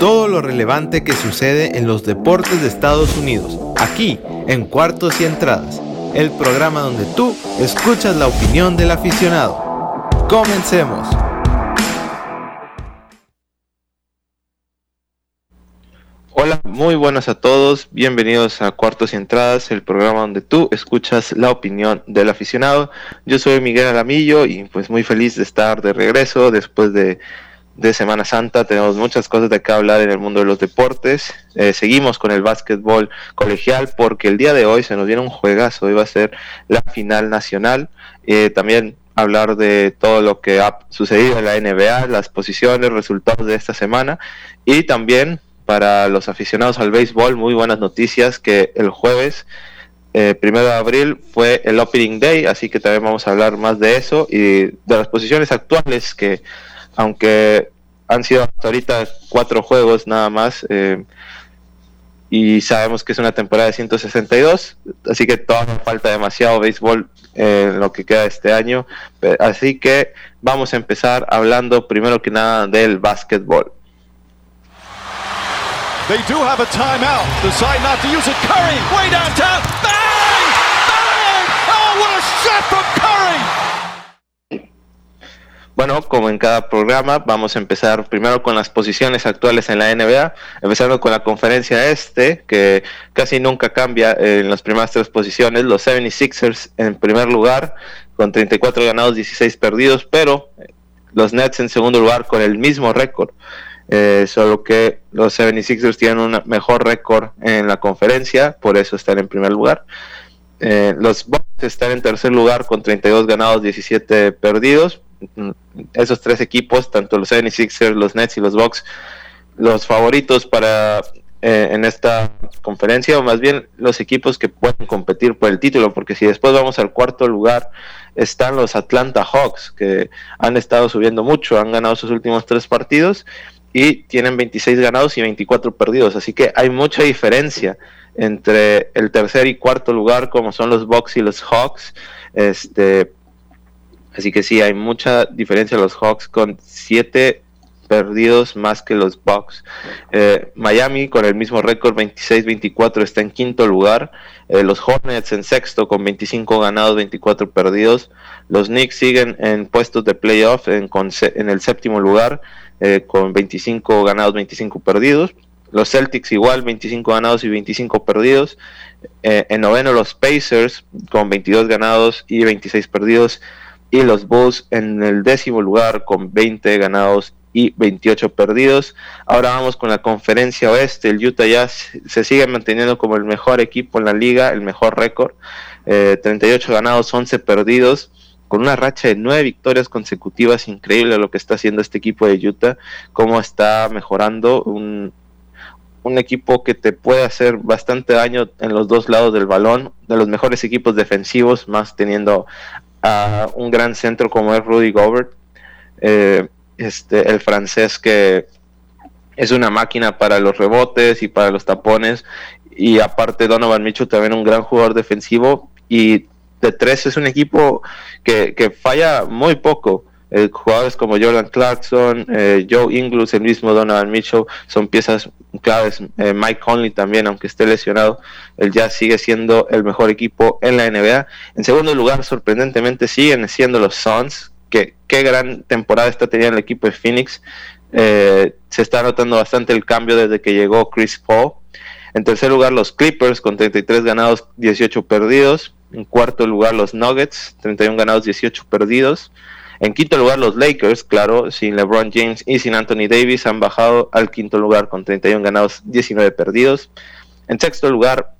todo lo relevante que sucede en los deportes de Estados Unidos, aquí en Cuartos y Entradas, el programa donde tú escuchas la opinión del aficionado. Comencemos. Hola, muy buenas a todos, bienvenidos a Cuartos y Entradas, el programa donde tú escuchas la opinión del aficionado. Yo soy Miguel Alamillo y pues muy feliz de estar de regreso después de de Semana Santa. Tenemos muchas cosas de qué hablar en el mundo de los deportes. Eh, seguimos con el básquetbol colegial porque el día de hoy se nos viene un juegazo. Hoy va a ser la final nacional. Eh, también hablar de todo lo que ha sucedido en la NBA, las posiciones, resultados de esta semana. Y también para los aficionados al béisbol, muy buenas noticias que el jueves. Eh, primero de abril fue el Opening Day, así que también vamos a hablar más de eso y de las posiciones actuales que aunque han sido hasta ahorita cuatro juegos nada más. Eh, y sabemos que es una temporada de 162, así que todavía falta demasiado béisbol en lo que queda este año. Así que vamos a empezar hablando primero que nada del básquetbol. They do have a timeout. Bueno, como en cada programa, vamos a empezar primero con las posiciones actuales en la NBA, empezando con la conferencia este, que casi nunca cambia en las primeras tres posiciones. Los 76ers en primer lugar, con 34 ganados, 16 perdidos, pero los Nets en segundo lugar con el mismo récord. Eh, solo que los 76ers tienen un mejor récord en la conferencia, por eso están en primer lugar. Eh, los Bucks están en tercer lugar con 32 ganados, 17 perdidos esos tres equipos, tanto los 76ers, los Nets y los Bucks, los favoritos para eh, en esta conferencia, o más bien los equipos que pueden competir por el título, porque si después vamos al cuarto lugar, están los Atlanta Hawks, que han estado subiendo mucho, han ganado sus últimos tres partidos y tienen 26 ganados y 24 perdidos, así que hay mucha diferencia entre el tercer y cuarto lugar, como son los Bucks y los Hawks. Este, Así que sí, hay mucha diferencia los Hawks con siete perdidos más que los Bucks. Eh, Miami con el mismo récord 26-24 está en quinto lugar. Eh, los Hornets en sexto con 25 ganados, 24 perdidos. Los Knicks siguen en puestos de playoff en, el séptimo lugar eh, con 25 ganados, 25 perdidos. Los Celtics igual, 25 ganados y 25 perdidos. en noveno los Pacers con 22 ganados y 26 perdidos y los Bulls en el décimo lugar con 20 ganados y 28 perdidos. Ahora vamos con la conferencia oeste. El Utah Jazz se sigue manteniendo como el mejor equipo en la liga, el mejor récord. 38 eh, ganados, 11 perdidos, con una racha de 9 victorias consecutivas. Increíble lo que está haciendo este equipo de Utah, cómo está mejorando. Un, un equipo que te puede hacer bastante daño en los dos lados del balón, de los mejores equipos defensivos, más teniendo a un gran centro como es Rudy Gobert, eh, este, el francés que es una máquina para los rebotes y para los tapones, y aparte Donovan Mitchell también un gran jugador defensivo, y de tres es un equipo que, que falla muy poco. Eh, jugadores como Jordan Clarkson, eh, Joe Ingles, el mismo Donovan Mitchell, son piezas claves. Eh, Mike Conley también, aunque esté lesionado, él ya sigue siendo el mejor equipo en la NBA. En segundo lugar, sorprendentemente, siguen siendo los Suns, que qué gran temporada está teniendo el equipo de Phoenix. se está notando bastante el cambio desde que llegó Chris Paul. En tercer lugar, los Clippers con 33 ganados, 18 perdidos. En cuarto lugar, los Nuggets, 31 ganados, 18 perdidos. En quinto lugar, los Lakers, claro, sin LeBron James y sin Anthony Davis, han bajado al quinto lugar con 31 ganados, 19 perdidos. En sexto lugar,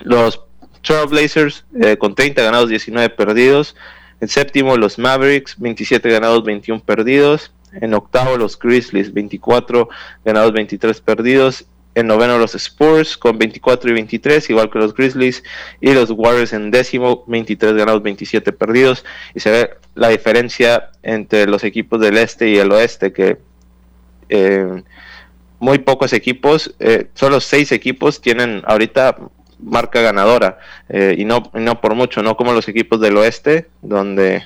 los Trailblazers eh, con 30 ganados, 19 perdidos. En séptimo, los Mavericks, 27 ganados, 21 perdidos. En octavo, los Grizzlies, 24 ganados, 23 perdidos. En noveno los Spurs con 24 y 23, igual que los Grizzlies. Y los Warriors en décimo, 23 ganados, 27 perdidos. Y se ve la diferencia entre los equipos del este y el oeste, que eh, muy pocos equipos, eh, solo seis equipos tienen ahorita marca ganadora. Eh, y, no, no por mucho, no como los equipos del oeste, donde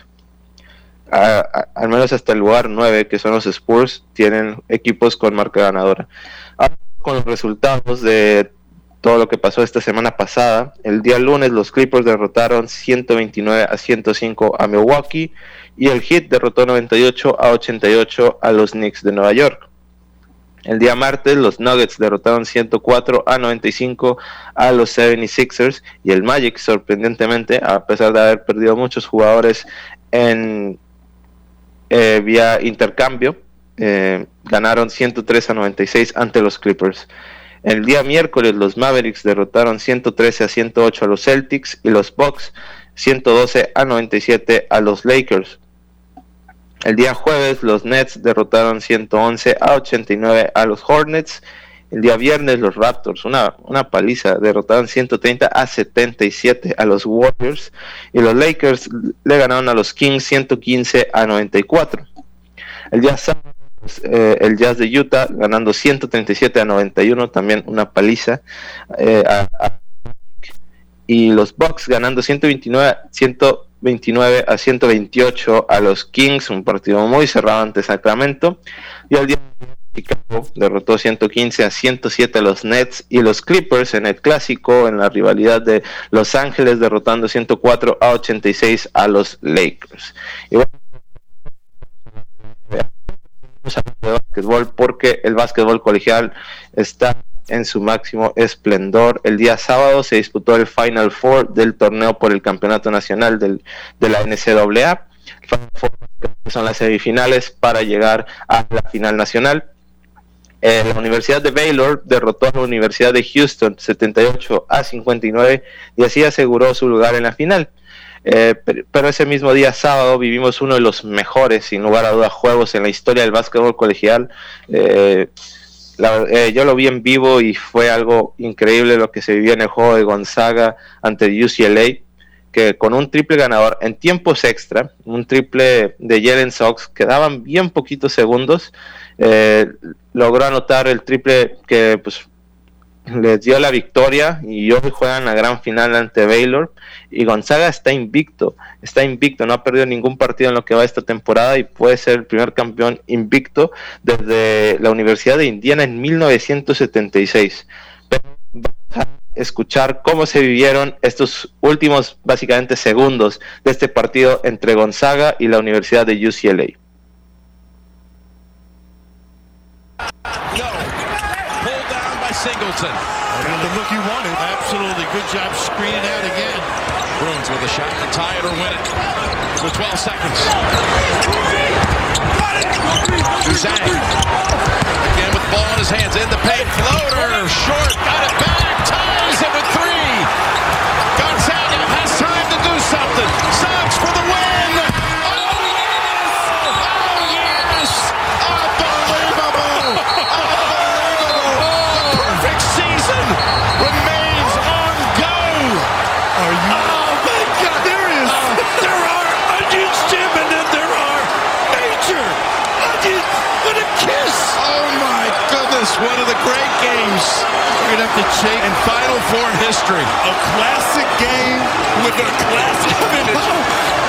al menos hasta el lugar 9, que son los Spurs, tienen equipos con marca ganadora. Ahora, con los resultados de todo lo que pasó esta semana pasada, el día lunes los Clippers derrotaron 129 a 105 a Milwaukee y el Heat derrotó 98 a 88 a los Knicks de Nueva York. El día martes los Nuggets derrotaron 104 a 95 a los 76ers y el Magic sorprendentemente, a pesar de haber perdido muchos jugadores en eh, vía intercambio, eh, ganaron 103 a 96 ante los Clippers. El día miércoles los Mavericks derrotaron 113 a 108 a los Celtics y los Bucks 112 a 97 a los Lakers. El día jueves los Nets derrotaron 111 a 89 a los Hornets. El día viernes los Raptors, una, una paliza, derrotaron 130 a 77 a los Warriors. Y los Lakers le ganaron a los Kings 115 a 94. El día sábado eh, el Jazz de Utah ganando 137 a 91, también una paliza. Eh, y los Bucks ganando 129, 129 a 128 a los Kings, un partido muy cerrado ante Sacramento. Y el día Chicago derrotó 115 a 107 a los Nets y los Clippers en el clásico, en la rivalidad de Los Ángeles, derrotando 104 a 86 a los Lakers. De básquetbol porque el básquetbol colegial está en su máximo esplendor. El día sábado se disputó el Final Four del torneo por el Campeonato Nacional del, de la NCAA. son las semifinales para llegar a la final nacional. Eh, la Universidad de Baylor derrotó a la Universidad de Houston 78 a 59 y así aseguró su lugar en la final. Eh, pero, ese mismo día sábado vivimos uno de los mejores, sin lugar a dudas, juegos en la historia del básquetbol colegial. Eh, eh, yo lo vi en vivo y fue algo increíble lo que se vivió en el juego de Gonzaga ante UCLA, que con un triple ganador en tiempos extra, un triple de Jalen Sox, quedaban bien poquitos segundos, logró anotar el triple que pues, les dio la victoria y hoy juegan la gran final ante Baylor y Gonzaga está invicto, está invicto, no ha perdido ningún partido en lo que va esta temporada y puede ser el primer campeón invicto desde la Universidad de Indiana en 1976. Pero vamos a escuchar cómo se vivieron estos últimos básicamente segundos de este partido entre Gonzaga y la Universidad de UCLA. Singleton. And the look you wanted. Absolutely. Good job screening out again. Bruins with a shot to tie it or win it. With 12 seconds. Zhang. Again with the ball in his hands. In the paint. Floater. Short. Got it back. Ties one of the great games. We're going to have to check in Final Four history. A classic game with a classic finish.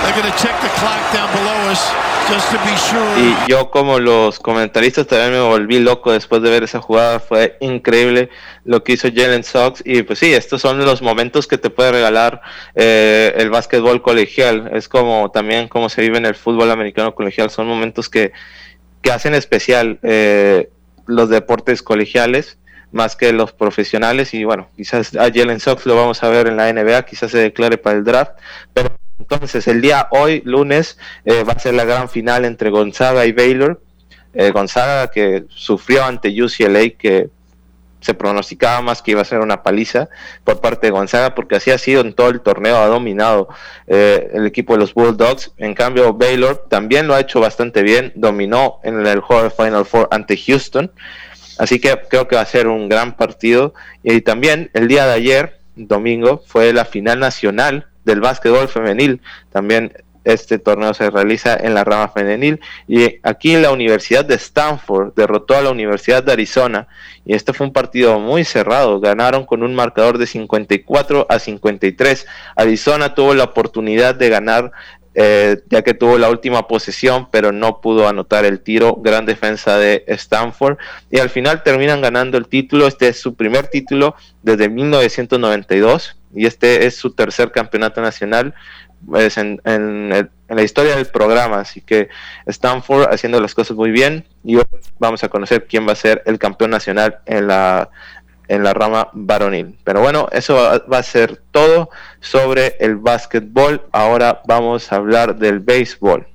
They're going to check the clock down below us just to be sure. Y yo como los comentaristas también me volví loco después de ver esa jugada. Fue increíble lo que hizo Jalen Sox. Y pues sí, estos son los momentos que te puede regalar eh, el básquetbol colegial. Es como también como se vive en el fútbol americano colegial. Son momentos que, que hacen especial. Eh, los deportes colegiales más que los profesionales y bueno, quizás a Jalen Sox lo vamos a ver en la NBA, quizás se declare para el draft, pero entonces el día hoy, lunes, eh, va a ser la gran final entre Gonzaga y Baylor. Eh, Gonzaga que sufrió ante UCLA, que se pronosticaba más que iba a ser una paliza por parte de Gonzaga, porque así ha sido en todo el torneo, ha dominado eh, el equipo de los Bulldogs. En cambio, Baylor también lo ha hecho bastante bien, dominó en el juego de Final Four ante Houston. Así que creo que va a ser un gran partido. Y también el día de ayer, domingo, fue la final nacional del básquetbol femenil. También este torneo se realiza en la rama femenil y aquí la Universidad de Stanford derrotó a la Universidad de Arizona y este fue un partido muy cerrado, ganaron con un marcador de 54 a 53. Arizona tuvo la oportunidad de ganar eh, ya que tuvo la última posesión, pero no pudo anotar el tiro. Gran defensa de Stanford. Y al final terminan ganando el título. Este es su primer título desde 1992 y este es su tercer campeonato nacional en, en, la historia del programa. Así que Stanford haciendo las cosas muy bien y hoy vamos a conocer quién va a ser el campeón nacional en la en la rama varonil. Pero bueno, eso va a ser todo sobre el básquetbol. Ahora vamos a hablar del béisbol.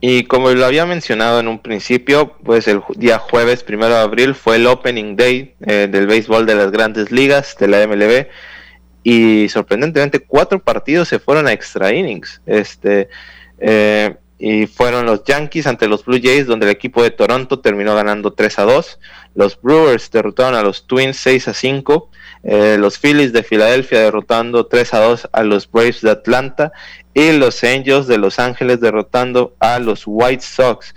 Y como lo había mencionado en un principio, pues el día jueves, primero de abril, fue el Opening Day eh, del béisbol de las grandes ligas, de la MLB. Y sorprendentemente, cuatro partidos se fueron a extra innings. Este, eh, y fueron los Yankees ante los Blue Jays, donde el equipo de Toronto terminó ganando 3 a 2. Los Brewers derrotaron a los Twins 6 a 5. Eh, los Phillies de Filadelfia derrotando 3 a 2 a los Braves de Atlanta y los Angels de Los Ángeles derrotando a los White Sox.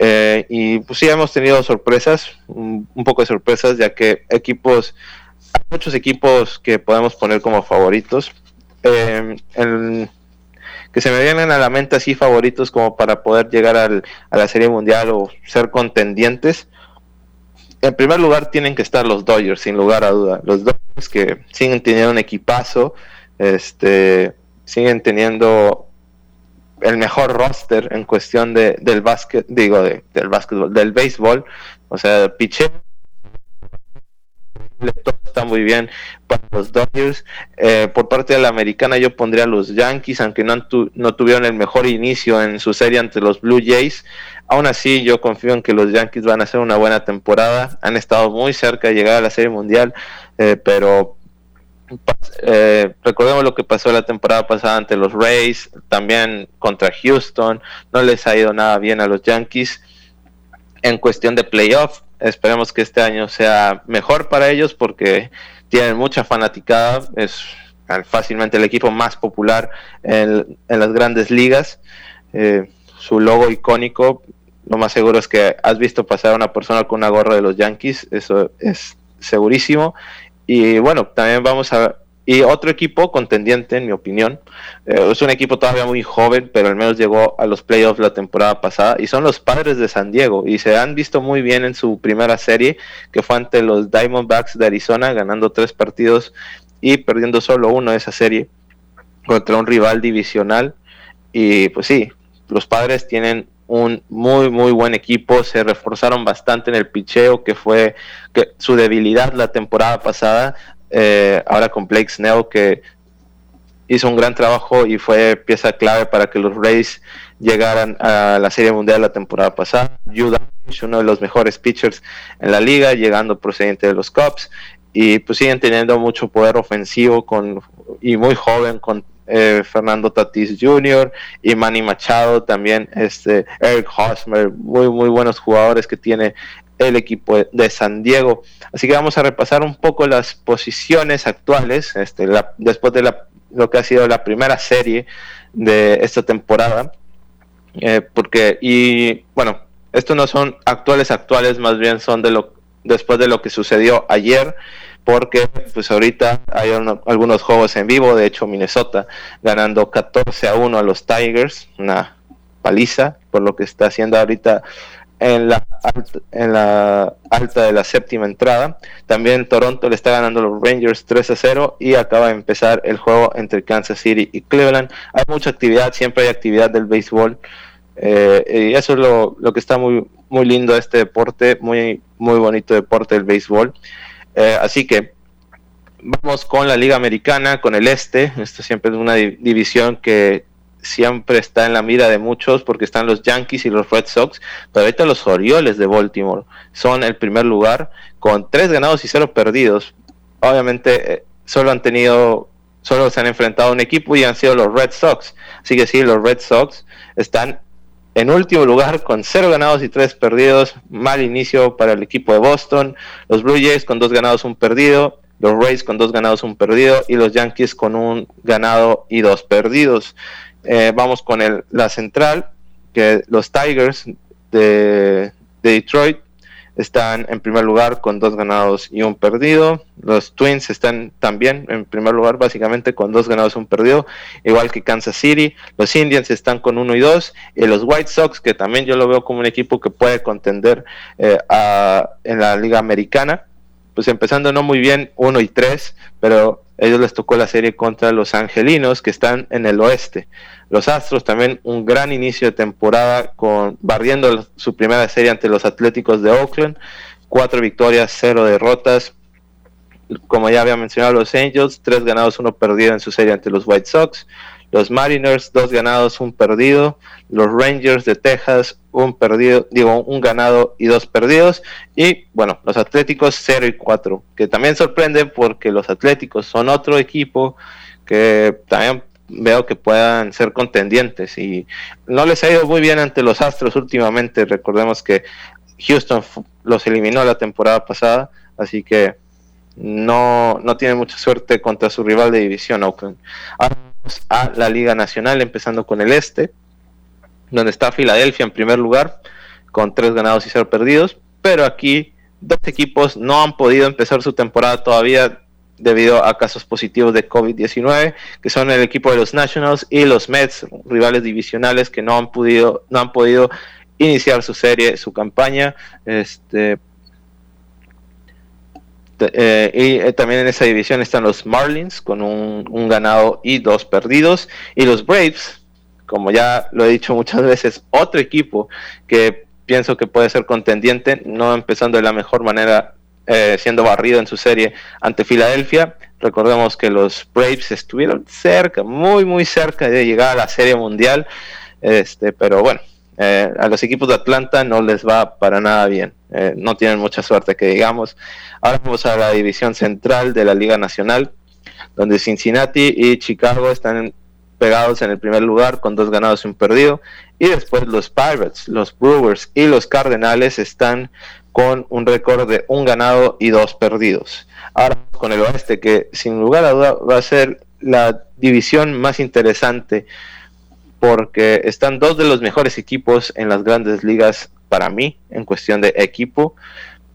Eh, y pues sí hemos tenido sorpresas, un, poco de sorpresas, ya que equipos, hay muchos equipos que podemos poner como favoritos. Eh, que se me vienen a la mente así favoritos como para poder llegar al, a la Serie Mundial o ser contendientes en primer lugar tienen que estar los Dodgers, sin lugar a duda. Los Dodgers que siguen teniendo un equipazo, este, siguen teniendo el mejor roster en cuestión de, del básquet, digo, del básquetbol, del béisbol. O sea, piché todo está muy bien para los Dodgers. Eh, por parte de la americana yo pondría a los Yankees, aunque no, no tuvieron el mejor inicio en su serie ante los Blue Jays. Aún así, yo confío en que los Yankees van a hacer una buena temporada. Han estado muy cerca de llegar a la Serie Mundial, eh, pero eh, recordemos lo que pasó la temporada pasada ante los Rays, también contra Houston. No les ha ido nada bien a los Yankees. En cuestión de playoff, esperemos que este año sea mejor para ellos porque tienen mucha fanaticada. Es fácilmente el equipo más popular en, las grandes ligas. Eh, su logo icónico, lo más seguro es que has visto pasar a una persona con una gorra de los Yankees, eso es segurísimo. Y bueno, también vamos a... Y otro equipo contendiente, en mi opinión, eh, es un equipo todavía muy joven, pero al menos llegó a los playoffs la temporada pasada, y son los padres de San Diego, y se han visto muy bien en su primera serie, que fue ante los Diamondbacks de Arizona, ganando tres partidos y perdiendo solo uno de esa serie contra un rival divisional. Y pues sí, los padres tienen un muy muy buen equipo, se reforzaron bastante en el picheo, que fue que su debilidad la temporada pasada, eh, ahora con Blake Snell que hizo un gran trabajo y fue pieza clave para que los Rays llegaran a la Serie Mundial la temporada pasada. Yu uno de los mejores pitchers en la liga, llegando procedente de los Cubs y pues siguen teniendo mucho poder ofensivo con y muy joven con eh, Fernando Tatis Jr. y Manny Machado, también este Eric Hosmer, muy muy buenos jugadores que tiene el equipo de San Diego. Así que vamos a repasar un poco las posiciones actuales, este, después de la, lo que ha sido la primera serie de esta temporada, eh, porque y bueno, estos no son actuales actuales, más bien son de lo después de lo que sucedió ayer porque pues ahorita hay algunos juegos en vivo, de hecho Minnesota ganando 14 a 1 a los Tigers, una paliza por lo que está haciendo ahorita en la, en la alta de la séptima entrada. También Toronto le está ganando a los Rangers 3 a 0 y acaba de empezar el juego entre Kansas City y Cleveland. Hay mucha actividad, siempre hay actividad del béisbol. Eh, y eso es lo, lo, que está muy, muy lindo este deporte, muy, muy bonito deporte el béisbol. Eh, así que vamos con la Liga Americana, con el Este. Esto siempre es una división que siempre está en la mira de muchos porque están los Yankees y los Red Sox, pero ahorita los Orioles de Baltimore son el primer lugar con tres ganados y cero perdidos. Obviamente eh, solo han tenido, solo se han enfrentado a un equipo y han sido los Red Sox. Así que sí, los Red Sox están en último lugar con cero ganados y tres perdidos. Mal inicio para el equipo de Boston. Los Blue Jays con dos ganados, un perdido. Los Rays con dos ganados, un perdido. Y los Yankees con un ganado y dos perdidos. Eh, vamos con el, la central, que los Tigers de, de Detroit están en primer lugar con dos ganados y un perdido. Los Twins están también en primer lugar básicamente con dos ganados y un perdido, igual que Kansas City. Los Indians están con uno y dos. Y los White Sox, que también yo lo veo como un equipo que puede contender eh, en la liga americana, pues empezando no muy bien, uno y tres, pero ellos les tocó la serie contra los Angelinos, que están en el oeste. Los Astros también un gran inicio de temporada con barriendo su primera serie ante los Atléticos de Oakland, cuatro victorias, cero derrotas. Como ya había mencionado los Angels, tres ganados, uno perdido en su serie ante los White Sox. Los Mariners, dos ganados, un perdido. Los Rangers de Texas, un perdido, digo, un ganado y dos perdidos. Y bueno, los Atléticos 0 y 4, que también sorprende porque los Atléticos son otro equipo que también veo que puedan ser contendientes y no les ha ido muy bien ante los Astros últimamente. Recordemos que Houston los eliminó la temporada pasada, así que no, no tiene mucha suerte contra su rival de división, Oakland. Ahora a la Liga Nacional, empezando con el este, donde está Filadelfia en primer lugar, con tres ganados y cero perdidos, pero aquí dos equipos no han podido empezar su temporada todavía debido a casos positivos de COVID-19, que son el equipo de los Nationals y los Mets, rivales divisionales que no han podido, no han podido iniciar su serie, su campaña. Este, eh, y eh, también en esa división están los Marlins con un, ganado y dos perdidos. Y los Braves, como ya lo he dicho muchas veces, otro equipo que pienso que puede ser contendiente, no empezando de la mejor manera, eh, siendo barrido en su serie ante Filadelfia. Recordemos que los Braves estuvieron cerca, muy, muy cerca de llegar a la serie mundial. Este, pero bueno, a los equipos de Atlanta no les va para nada bien. no tienen mucha suerte que digamos. Ahora vamos a la división central de la Liga Nacional, donde Cincinnati y Chicago están pegados en el primer lugar con dos ganados y un perdido. Y después los Pirates, los Brewers y los Cardenales están con un récord de un ganado y dos perdidos. Ahora con el oeste, que sin lugar a duda va a ser la división más interesante porque están dos de los mejores equipos en las grandes ligas para mí en cuestión de equipo.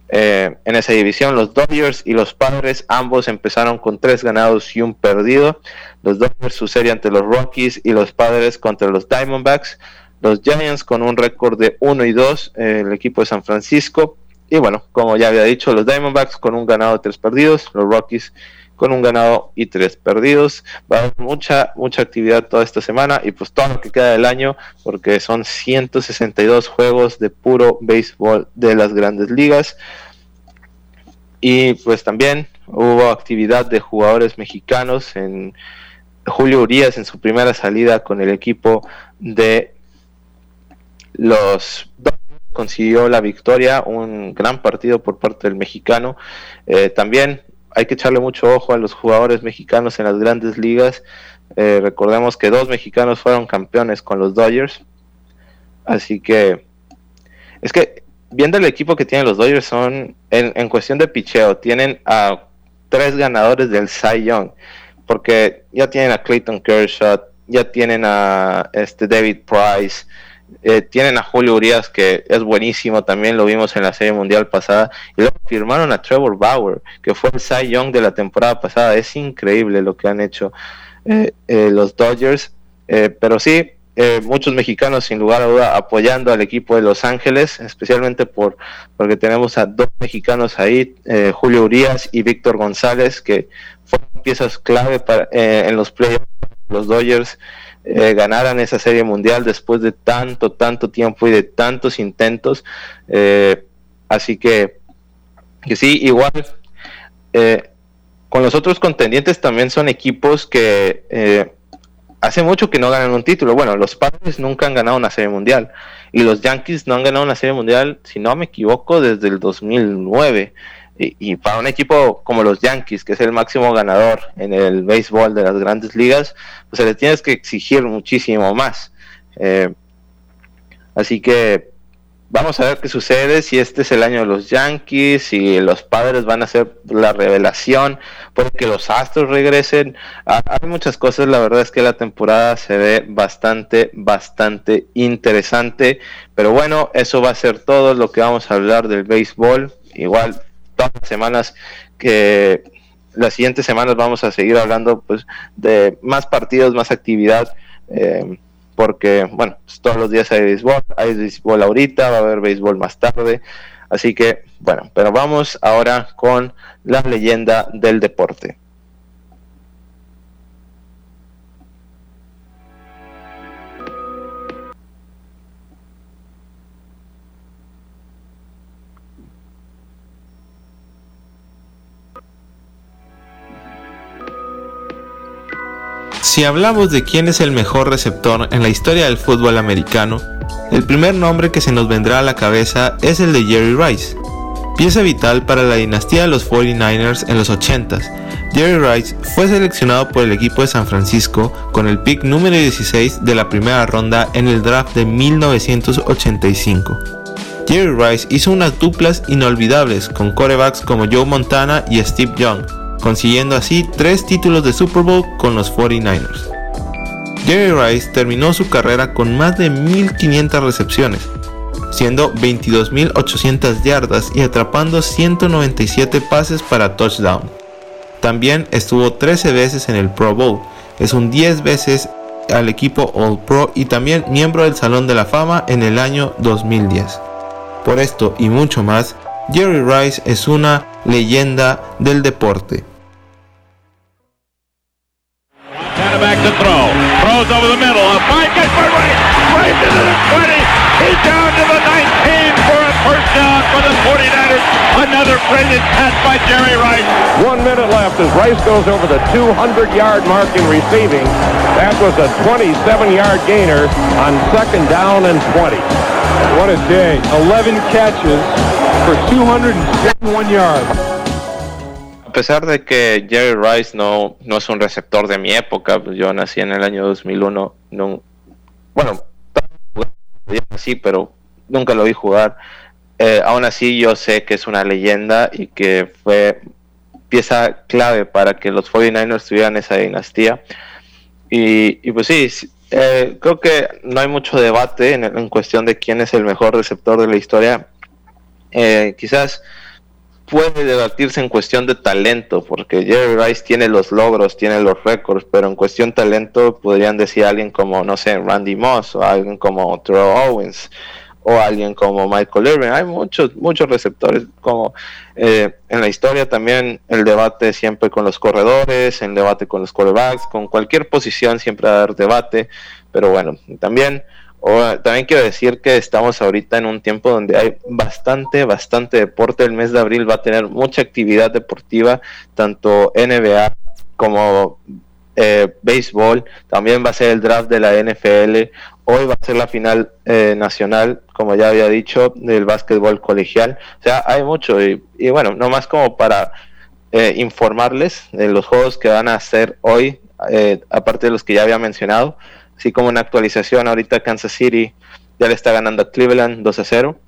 Eh, en esa división. Los Dodgers y los Padres ambos empezaron con tres ganados y un perdido. Los Dodgers su serie ante los Rockies y los Padres contra los Diamondbacks. Los Giants con un récord de 1 y 2, eh, el equipo de San Francisco. Y bueno, como ya había dicho, los Diamondbacks con un ganado y tres perdidos. Los Rockies con un ganado y tres perdidos. Va a haber mucha, mucha actividad toda esta semana y pues todo lo que queda del año, porque son 162 juegos de puro béisbol de las grandes ligas. Y pues también hubo actividad de jugadores mexicanos en Julio Urias en su primera salida con el equipo de los consiguió la victoria, un gran partido por parte del mexicano. Eh, también hay que echarle mucho ojo a los jugadores mexicanos en las grandes ligas. Eh, recordemos que dos mexicanos fueron campeones con los Dodgers. Así que es que viendo el equipo que tienen los Dodgers son en, cuestión de picheo, tienen a tres ganadores del Cy Young, porque ya tienen a Clayton Kershaw, ya tienen a este David Price, eh, tienen a Julio Urias, que es buenísimo, también lo vimos en la Serie Mundial pasada, y luego firmaron a Trevor Bauer, que fue el Cy Young de la temporada pasada. Es increíble lo que han hecho eh, eh, los Dodgers, pero sí, muchos mexicanos sin lugar a duda apoyando al equipo de Los Ángeles, especialmente por porque tenemos a dos mexicanos ahí, Julio Urias y Víctor González, que fueron piezas clave para, en los playoffs los Dodgers eh, ganaran esa serie mundial después de tanto, tanto tiempo y de tantos intentos. Eh, así que, sí, igual, eh, con los otros contendientes también son equipos que hace mucho que no ganan un título. Bueno, los Padres nunca han ganado una serie mundial y los Yankees no han ganado una serie mundial, si no me equivoco, desde el 2009. Y, para un equipo como los Yankees, que es el máximo ganador en el béisbol de las grandes ligas, pues se le tienes que exigir muchísimo más. Eh, así que vamos a ver qué sucede, si este es el año de los Yankees, si los padres van a hacer la revelación, puede que los Astros regresen. Hay muchas cosas, la verdad es que la temporada se ve bastante, bastante interesante. Pero bueno, eso va a ser todo lo que vamos a hablar del béisbol. Igual, todas las semanas que las siguientes semanas vamos a seguir hablando pues de más partidos, más actividad. Eh, porque, bueno, pues, todos los días hay béisbol, hay béisbol ahorita, va a haber béisbol más tarde, así que, bueno, pero vamos ahora con la leyenda del deporte. Si hablamos de quién es el mejor receptor en la historia del fútbol americano, el primer nombre que se nos vendrá a la cabeza es el de Jerry Rice, pieza vital para la dinastía de los 49ers en los 80s. Jerry Rice fue seleccionado por el equipo de San Francisco con el pick número 16 de la primera ronda en el draft de 1985. Jerry Rice hizo unas duplas inolvidables con corebacks como Joe Montana y Steve Young, consiguiendo así tres títulos de Super Bowl con los 49ers. Jerry Rice terminó su carrera con más de 1500 recepciones, siendo 22.800 yardas y atrapando 197 pases para touchdown. También estuvo 13 veces en el Pro Bowl, es un 10 veces al equipo All Pro y también miembro del Salón de la Fama en el año 2010. Por esto y mucho más, Jerry Rice es una leyenda del deporte. Back to throw. Throws over the middle. A fine catch by Rice. Rice into the 20. He's down to the 19 for a first down for the 49ers. Another brilliant catch by Jerry Rice. One minute left as Rice goes over the 200-yard mark in receiving. That was a 27-yard gainer on second down and 20. What a day. 11 catches for 271 yards. A pesar de que Jerry Rice no, no es un receptor de mi época, pues yo nací en el año 2001, no, bueno, sí, pero nunca lo vi jugar. Eh, aún así yo sé que es una leyenda y que fue pieza clave para que los 49ers tuvieran esa dinastía. Y, pues sí, eh, creo que no hay mucho debate en, cuestión de quién es el mejor receptor de la historia. Eh, quizás puede debatirse en cuestión de talento, porque Jerry Rice tiene los logros, tiene los récords, pero en cuestión de talento podrían decir alguien como, no sé, Randy Moss, o alguien como Terrell Owens, o alguien como Michael Irvin. Hay muchos, muchos receptores, como eh, en la historia también el debate siempre con los corredores, el debate con los quarterbacks, con cualquier posición siempre va a haber debate, pero bueno, también también quiero decir que estamos ahorita en un tiempo donde hay bastante, bastante deporte. El mes de abril va a tener mucha actividad deportiva, tanto NBA como eh, béisbol. También va a ser el draft de la NFL. Hoy va a ser la final eh, nacional, como ya había dicho, del básquetbol colegial. O sea, hay mucho. Y, y bueno, nomás como para eh, informarles de los juegos que van a hacer hoy, aparte de los que ya había mencionado así como una actualización, ahorita Kansas City ya le está ganando a Cleveland 2 a 0.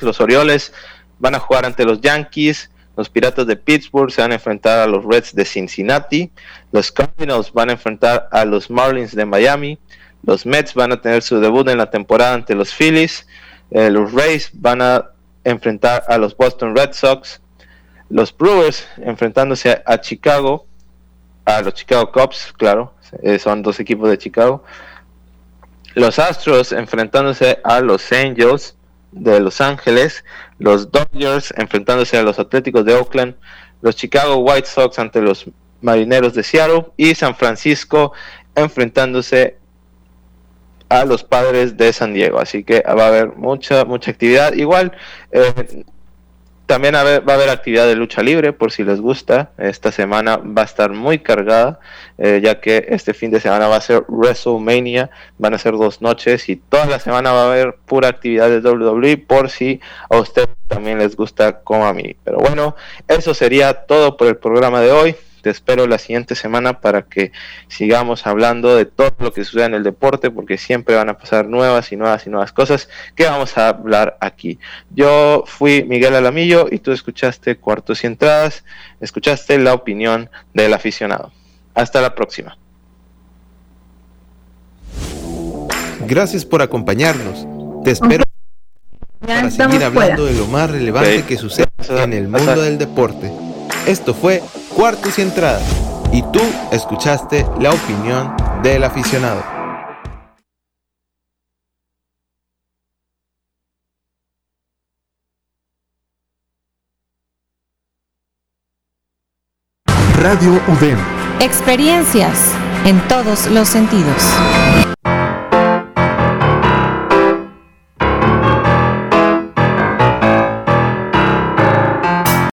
Los Orioles van a jugar ante los Yankees, los Piratas de Pittsburgh se van a enfrentar a los Reds de Cincinnati, los Cardinals van a enfrentar a los Marlins de Miami, los Mets van a tener su debut en la temporada ante los Phillies, eh, los Rays van a enfrentar a los Boston Red Sox, los Brewers enfrentándose a Chicago, a los Chicago Cubs, claro, eh, son dos equipos de Chicago. Los Astros enfrentándose a los Angels de Los Ángeles, los Dodgers enfrentándose a los Atléticos de Oakland, los Chicago White Sox ante los Marineros de Seattle y San Francisco enfrentándose a los Padres de San Diego. Así que va a haber mucha mucha actividad. Igual eh, también va a haber actividad de lucha libre, por si les gusta. Esta semana va a estar muy cargada, eh, ya que este fin de semana va a ser WrestleMania. Van a ser dos noches y toda la semana va a haber pura actividad de WWE, por si a ustedes también les gusta como a mí. Pero bueno, eso sería todo por el programa de hoy. Te espero la siguiente semana para que sigamos hablando de todo lo que sucede en el deporte, porque siempre van a pasar nuevas y nuevas y nuevas cosas que vamos a hablar aquí. Yo fui Miguel Alamillo y tú escuchaste Cuartos y Entradas, escuchaste la opinión del aficionado. Hasta la próxima. Gracias por acompañarnos. Te espero para seguir hablando de lo más relevante que sucede en el mundo del deporte. Esto fue Cuartos y Entradas y tú escuchaste la opinión del aficionado. Radio UDEM. Experiencias en todos los sentidos.